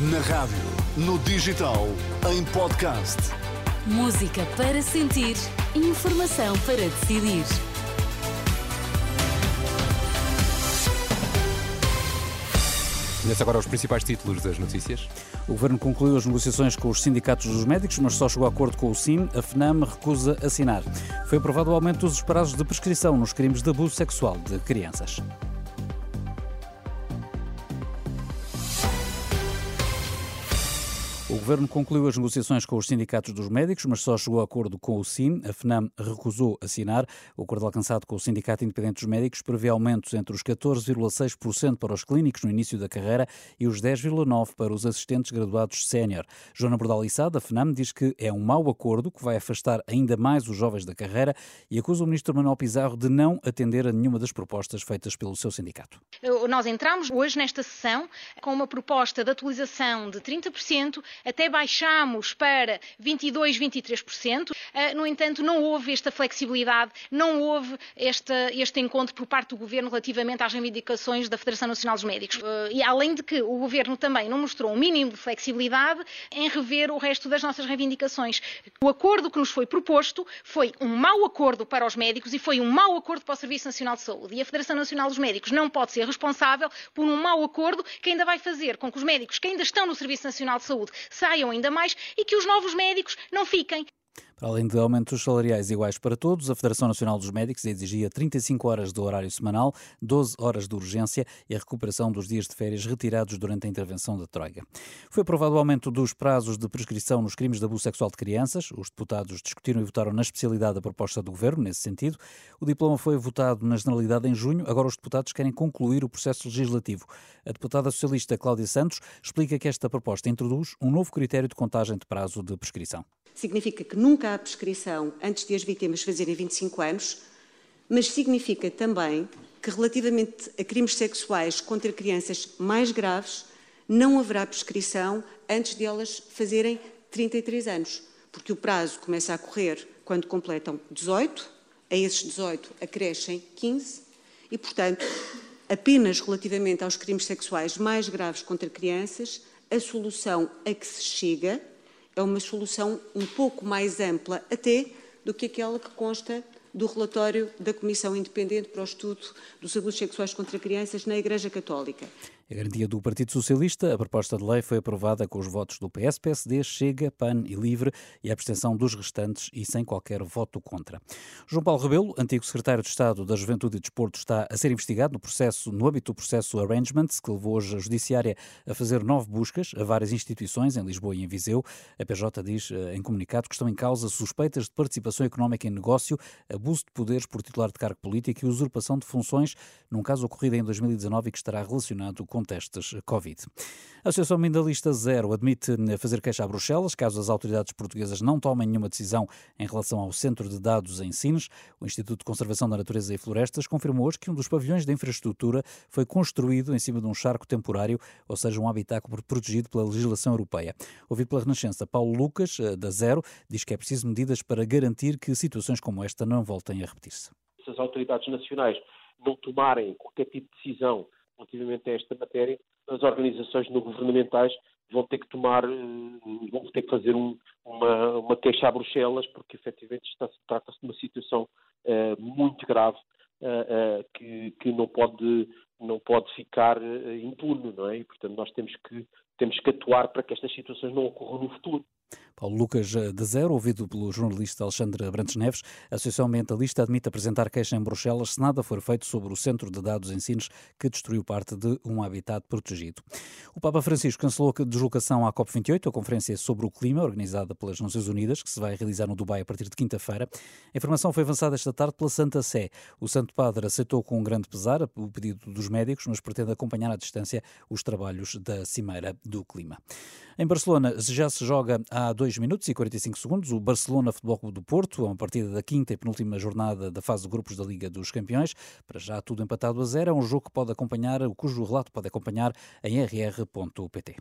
Na rádio, no digital, em podcast. Música para sentir, informação para decidir. Conhece agora os principais títulos das notícias? O Governo concluiu as negociações com os sindicatos dos médicos, mas só chegou a acordo com o SIM. A FNAM recusa assinar. Foi aprovado o aumento dos prazos de prescrição nos crimes de abuso sexual de crianças. Governo concluiu as negociações com os sindicatos dos médicos, mas só chegou a acordo com o SIM. A FNAM recusou assinar. O acordo alcançado com o Sindicato Independente dos Médicos prevê aumentos entre os 14,6% para os clínicos no início da carreira e os 10,9% para os assistentes graduados sénior. Joana Bordal Issa, da FNAM, diz que é um mau acordo que vai afastar ainda mais os jovens da carreira e acusa o ministro Manuel Pizarro de não atender a nenhuma das propostas feitas pelo seu sindicato. Nós entramos hoje nesta sessão com uma proposta de atualização de 30% até baixámos para 22, 23%. Ah, no entanto, não houve esta flexibilidade, não houve este, este encontro por parte do Governo relativamente às reivindicações da Federação Nacional dos Médicos. Ah, e além de que o Governo também não mostrou um mínimo de flexibilidade em rever o resto das nossas reivindicações. O acordo que nos foi proposto foi um mau acordo para os médicos e foi um mau acordo para o Serviço Nacional de Saúde. E a Federação Nacional dos Médicos não pode ser responsável por um mau acordo que ainda vai fazer com que os médicos que ainda estão no Serviço Nacional de Saúde saiam ainda mais e que os novos médicos não fiquem. Para além de aumentos salariais iguais para todos, a Federação Nacional dos Médicos exigia 35 horas de horário semanal, 12 horas de urgência e a recuperação dos dias de férias retirados durante a intervenção da Troika. Foi aprovado o aumento dos prazos de prescrição nos crimes de abuso sexual de crianças. Os deputados discutiram e votaram na especialidade da proposta do Governo, nesse sentido. O diploma foi votado na generalidade em junho. Agora os deputados querem concluir o processo legislativo. A deputada socialista Cláudia Santos explica que esta proposta introduz um novo critério de contagem de prazo de prescrição. Significa que nunca há prescrição antes de as vítimas fazerem 25 anos, mas significa também que, relativamente a crimes sexuais contra crianças mais graves, não haverá prescrição antes de elas fazerem 33 anos, porque o prazo começa a correr quando completam 18, a esses 18 acrescem 15 e, portanto, apenas relativamente aos crimes sexuais mais graves contra crianças, a solução a que se chega é uma solução um pouco mais ampla até do que aquela que consta do relatório da Comissão Independente para o Estudo dos Abusos Sexuais contra Crianças na Igreja Católica. A garantia do Partido Socialista, a proposta de lei foi aprovada com os votos do PS, PSD, Chega, PAN e Livre e a abstenção dos restantes e sem qualquer voto contra. João Paulo Rebelo, antigo secretário de Estado da Juventude e Desporto, está a ser investigado no processo, no âmbito do processo Arrangements, que levou hoje a Judiciária a fazer nove buscas a várias instituições em Lisboa e em Viseu. A PJ diz eh, em comunicado que estão em causa suspeitas de participação económica em negócio, abuso de poderes por titular de cargo político e usurpação de funções, num caso ocorrido em 2019 e que estará relacionado com com testes Covid. A Associação Mindalista Zero admite fazer queixa a Bruxelas caso as autoridades portuguesas não tomem nenhuma decisão em relação ao Centro de Dados em Sines. O Instituto de Conservação da Natureza e Florestas confirmou hoje que um dos pavilhões de infraestrutura foi construído em cima de um charco temporário, ou seja, um habitáculo protegido pela legislação europeia. Ouvido pela Renascença, Paulo Lucas, eh, da Zero, diz que é preciso medidas para garantir que situações como esta não voltem a repetir-se. Se as autoridades nacionais não tomarem qualquer tipo de decisão relativamente a esta matéria, as organizações não governamentais vão ter que tomar, eh, vão ter que fazer um, uma, uma queixa a Bruxelas, porque efetivamente trata-se de uma situação uh, muito grave uh, uh, que, que, não pode, não pode ficar impune, não é? E, portanto, nós temos que, temos que atuar para que estas situações não ocorram no futuro. Paulo Lucas eh, de Zero, ouvido pelo jornalista Alexandre Abrantes Neves, a Associação Ambientalista admite apresentar queixa em Bruxelas se nada for feito sobre o Centro de Dados Ensinos que destruiu parte de um habitat protegido. O Papa Francisco cancelou a deslocação à COP28, a conferência sobre o clima, organizada pelas Nações Unidas, que se vai realizar no Dubai a partir de quinta-feira. A informação foi avançada esta tarde pela Santa Sé. O Santo Padre aceitou com grande pesar o pedido dos médicos, mas pretende acompanhar à distância os trabalhos da Cimeira do Clima. Em Barcelona já se joga há 2 minutos e 45 segundos o Barcelona Futebol Clube do Porto, a uma partida da quinta e penúltima jornada da fase de grupos da Liga dos Campeões. Para já tudo empatado a zero. É um jogo que pode acompanhar, cujo relato pode acompanhar em rr.pt.